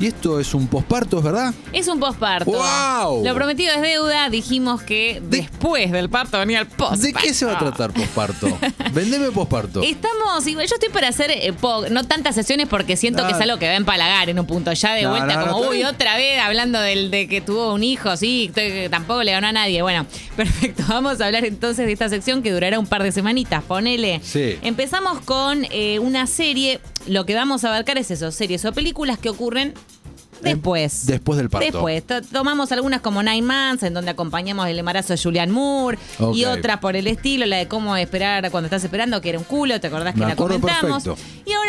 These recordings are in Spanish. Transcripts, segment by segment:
Y esto es un posparto, ¿es verdad? Es un posparto. ¡Guau! Lo prometido es deuda. Dijimos que después del parto venía el posparto. ¿De qué se va a tratar posparto? Vendeme posparto. Estamos, yo estoy para hacer eh, no tantas sesiones porque siento que es algo que va a empalagar en un punto. Ya de No, vuelta, no, no, como, uy, otra vez hablando del, de que tuvo un hijo, sí, que tampoco le ganó a nadie. Bueno, perfecto. Vamos a hablar entonces de esta sección que durará un par de semanitas. Ponele. Sí. Empezamos con eh, una serie. Lo que vamos a abarcar es eso, series o películas que ocurren después. después del parto. Después. To- Tomamos algunas como Nine Months, en donde acompañamos el embarazo de Julianne Moore, y otras por el estilo, la de cómo esperar cuando estás esperando, que era un culo, ¿te acordás que Me la comentamos? perfecto.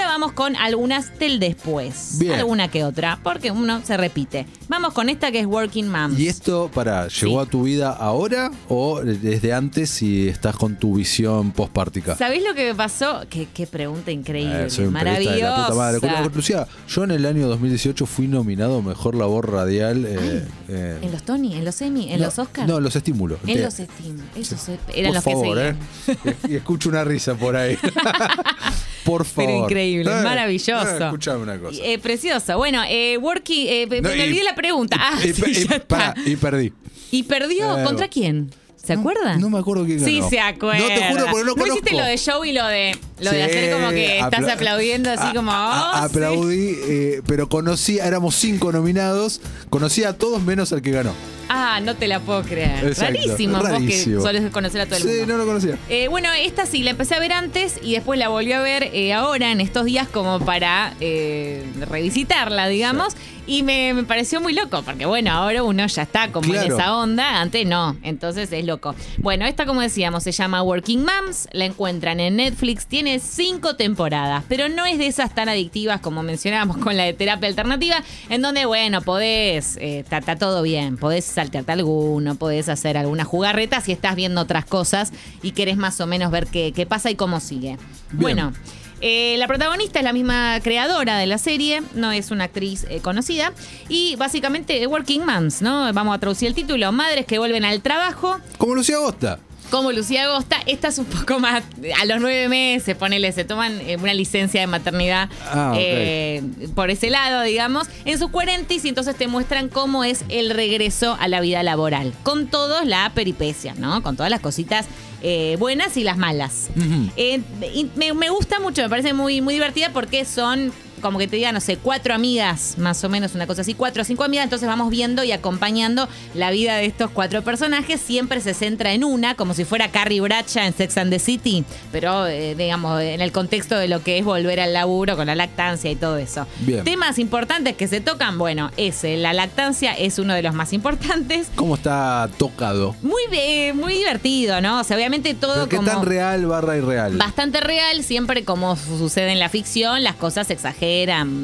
Vamos con algunas del después. Bien. Alguna que otra, porque uno se repite. Vamos con esta que es Working Moms. ¿Y esto, para, llegó Sí. a tu vida ahora o desde antes si estás con tu visión postpártica? ¿Sabés lo que me pasó? Qué, qué pregunta increíble, Eh, soy un periodista de la puta madre. maravillosa. Lucía, yo en el año 2018 fui nominado Mejor Labor Radial. eh, eh, ¿En los Tony? ¿En los Emmy? ¿En no, los Oscars? No, los estímulos. En los. Esos eran por los favor, que eh. seguían. Y escucho una risa por ahí. por favor. Pero increíble, Eh, maravilloso. eh, escuchame una cosa. Eh, precioso. Bueno, eh, Worky, eh, me No, me y- olvidé la pregunta. Ah, y, sí, y- ya está. pará, y perdí. ¿Y perdió? Eh, ¿Contra quién? ¿Se no- acuerda? no me acuerdo quién Sí, ganó. se acuerda. No, te juro porque no hiciste conozco. lo de show y lo de, lo de Sí, hacer como que estás apla- aplaudiendo así como... oh, sí. aplaudí, eh, pero conocí, éramos cinco nominados, conocí a todos menos al que ganó. Ah, no te la puedo creer. Exacto, Rarísimo, vos que rarísimo. solés conocer a todo el Sí, mundo. no lo conocía. Eh, bueno, esta sí la empecé a ver antes y después la volví a ver eh, ahora, en estos días, como para eh, revisitarla, digamos. Y me, me pareció muy loco, porque bueno, ahora uno ya está como en Claro. esa onda, antes no, entonces es loco. Bueno, esta como decíamos, se llama Working Moms, la encuentran en Netflix, tiene cinco temporadas, pero no es de esas tan adictivas como mencionábamos con la de terapia alternativa, en donde, bueno, podés, eh, está, todo bien, podés saltearte alguno, podés hacer alguna jugarreta si estás viendo otras cosas y querés más o menos ver qué, qué pasa y cómo sigue. Bueno. eh, la protagonista es la misma creadora de la serie, no es una actriz eh, conocida. Y básicamente, Working Moms, ¿no? Vamos a traducir el título: Madres que vuelven al trabajo. Como Lucía Agosta. Como Lucía Agosta, esta es un poco más. A los nueve meses, ponele, se toman eh, una licencia de maternidad Ah, eh, por ese lado, digamos, en sus 40 y entonces te muestran cómo es el regreso a la vida laboral. Con todos la peripecia, ¿no? Con todas las cositas eh, buenas y las malas. Eh, y me, me gusta mucho, me parece muy, muy divertida porque son, como que te diga, no sé, cuatro amigas, más o menos, una cosa así, cuatro o cinco amigas, entonces vamos viendo y acompañando la vida de estos cuatro personajes. Siempre se centra en una, como si fuera Carrie Bradshaw en Sex and the City, pero, eh, digamos, en el contexto de lo que es volver al laburo con la lactancia y todo eso. Bien. Temas importantes que se tocan, bueno, ese, la lactancia es uno de los más importantes. ¿Cómo está tocado? Muy, eh, muy divertido, ¿no? O sea, obviamente todo ¿Qué como... tan real barra irreal? Bastante real, siempre como su- sucede en la ficción, las cosas se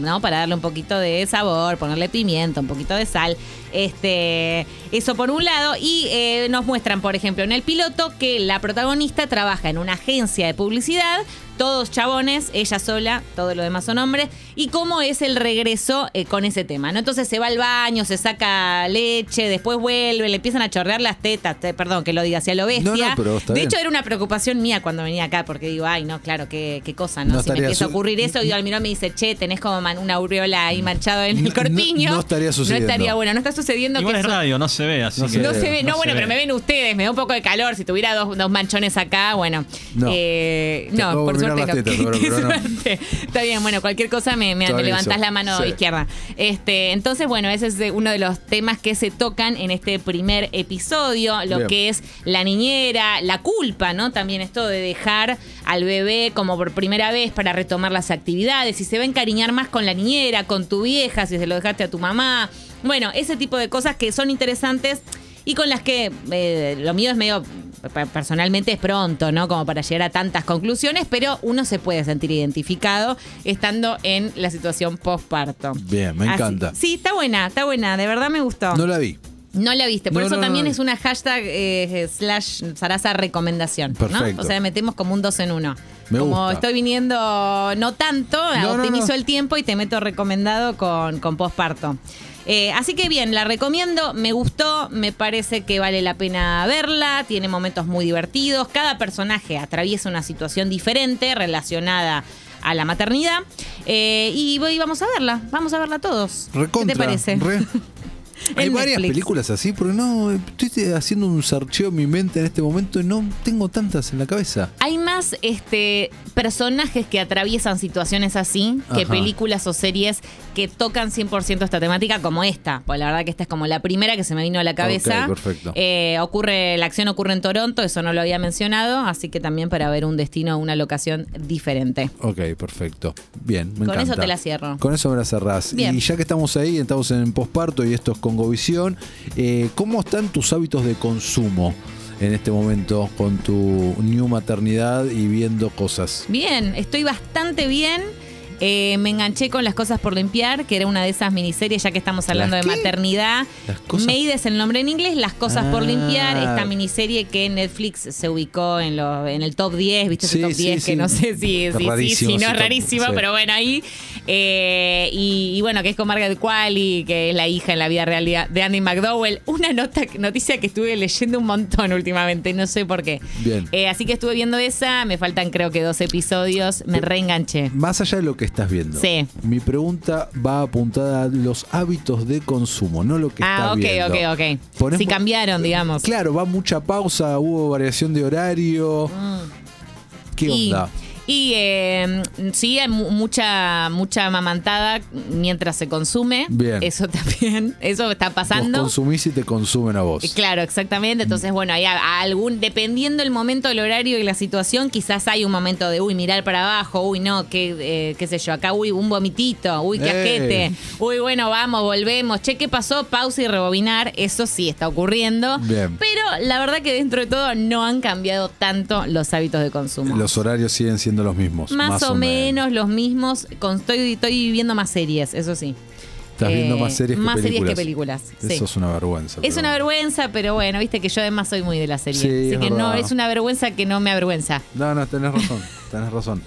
¿no? Para darle un poquito de sabor, ponerle pimienta, un poquito de sal. Este, eso por un lado. Y eh, nos muestran, por ejemplo, en el piloto que la protagonista trabaja en una agencia de publicidad, todos chabones, ella sola, todo lo demás son hombres, y cómo es el regreso eh, con ese tema, ¿no? Entonces se va al baño, se saca leche, después vuelve, le empiezan a chorrear las tetas, te- perdón que lo diga así a lo bestia. No, no, pero está de bien. hecho, era una preocupación mía cuando venía acá, porque digo, ay, no, claro, qué, qué cosa, ¿no? No si me empieza a ocurrir eso, y Almirón me dice, che, tenés como una aureola ahí manchado en el corpiño. no- no estaría sucediendo. No estaría bueno, no está sucediendo Igual que es eso- radio, no se ve, así No que. se no ve. se ve, no, no bueno, se pero me ven ustedes, me da un poco de calor. Si tuviera dos, dos manchones acá, bueno. No. Eh, Te no, por mirar suerte las no. tetas, pero- Qué pero no. suerte. Está bien, bueno, cualquier cosa me, me, levantás la mano Sí. izquierda. Este, entonces, bueno, ese es de- uno de los temas que se tocan en este primer episodio, lo Bien. que es la niñera, la culpa, ¿no? También esto de dejar al bebé como por primera vez para retomar las actividades, si se va a encariñar más con la niñera, con tu vieja, si se lo dejaste a tu mamá. Bueno, ese tipo de cosas que son interesantes y con las que eh, lo mío es medio pe- personalmente es pronto, ¿no? Como para llegar a tantas conclusiones, pero uno se puede sentir identificado estando en la situación postparto. Bien, me Así- encanta. sí, está buena, está buena, de verdad me gustó. No la vi. No la viste, por No, eso no, también no. es una hashtag eh, slash Sarasa recomendación. ¿no? Perfecto. O sea, metemos como un dos en uno. Me como gusta. estoy viniendo no tanto, optimizo el tiempo y te meto recomendado con, con postparto. Eh, así que bien, la recomiendo, me gustó, me parece que vale la pena verla, tiene momentos muy divertidos, cada personaje atraviesa una situación diferente relacionada a la maternidad. Eh, y voy, vamos a verla, vamos a verla todos. Recontra. ¿Qué te parece? re. Hay varias Netflix. películas así, porque no, estoy haciendo un sarcheo en mi mente en este momento y no tengo tantas en la cabeza. Hay más este, personajes que atraviesan situaciones así que Ajá. películas o series que tocan 100% esta temática como esta. Pues la verdad que esta es como la primera que se me vino a la cabeza. Ok, perfecto. Eh, ocurre, la acción ocurre en Toronto, eso no lo había mencionado, así que también para ver un destino, una locación diferente. Ok, perfecto. Bien, me Con encanta. eso te la cierro. Con eso me la cerrás. Bien. Y ya que estamos ahí, estamos en posparto y esto es Congovisión, eh, ¿cómo están tus hábitos de consumo en este momento con tu new maternidad y viendo cosas? Bien, estoy bastante bien. Eh, me enganché con Las Cosas por Limpiar, que era una de esas miniseries, ya que estamos hablando de ¿Las qué? maternidad. Maid es el nombre en inglés, Las Cosas por Ah. Limpiar, esta miniserie que Netflix se ubicó en, lo- en el top 10, ¿viste? Ese top sí, 10 que no sé si, si, no es rarísimo, pero bueno, ahí. Eh, y, y bueno, que es con Margaret Qualley, que es la hija en la vida real de Andy McDowell. Una nota, noticia que estuve leyendo un montón últimamente, no sé por qué. Bien. Eh, así que estuve viendo esa, me faltan creo que dos episodios, me reenganché. Más allá de lo que estás viendo, Sí. mi pregunta va apuntada a los hábitos de consumo, no lo que Ah, estás ok, viendo. ok, ok. Ponés Si cambiaron, digamos. Claro, va mucha pausa, hubo variación de horario. ¿Qué Mm. Y- onda? Y eh, sí, hay mu- mucha, mucha amamantada mientras se consume. Bien. Eso también, eso está Vos pasando. consumís y te consumen a vos. Eh, Claro, exactamente. Entonces, bueno, hay algún, dependiendo el momento, el horario y la situación, quizás hay un momento de, uy, mirar para abajo, uy, no, qué, eh, qué sé yo, acá, uy, un vomitito, uy, qué Eh. asquete, uy, bueno, vamos, volvemos, che, ¿qué pasó? Pausa y rebobinar, eso sí está ocurriendo. Bien. Pero la verdad que dentro de todo no han cambiado tanto los hábitos de consumo. Los horarios siguen siendo los mismos. más, o menos, los mismos, con, estoy, estoy viendo más series, eso sí. Estás viendo Eh, más series que más películas. series que películas. sí. Eso es una vergüenza. Es pero una vergüenza, pero bueno, viste que yo además soy muy de la serie. Sí, Así es que no, es una vergüenza que no me avergüenza. No, no, tenés razón. Tenés razón.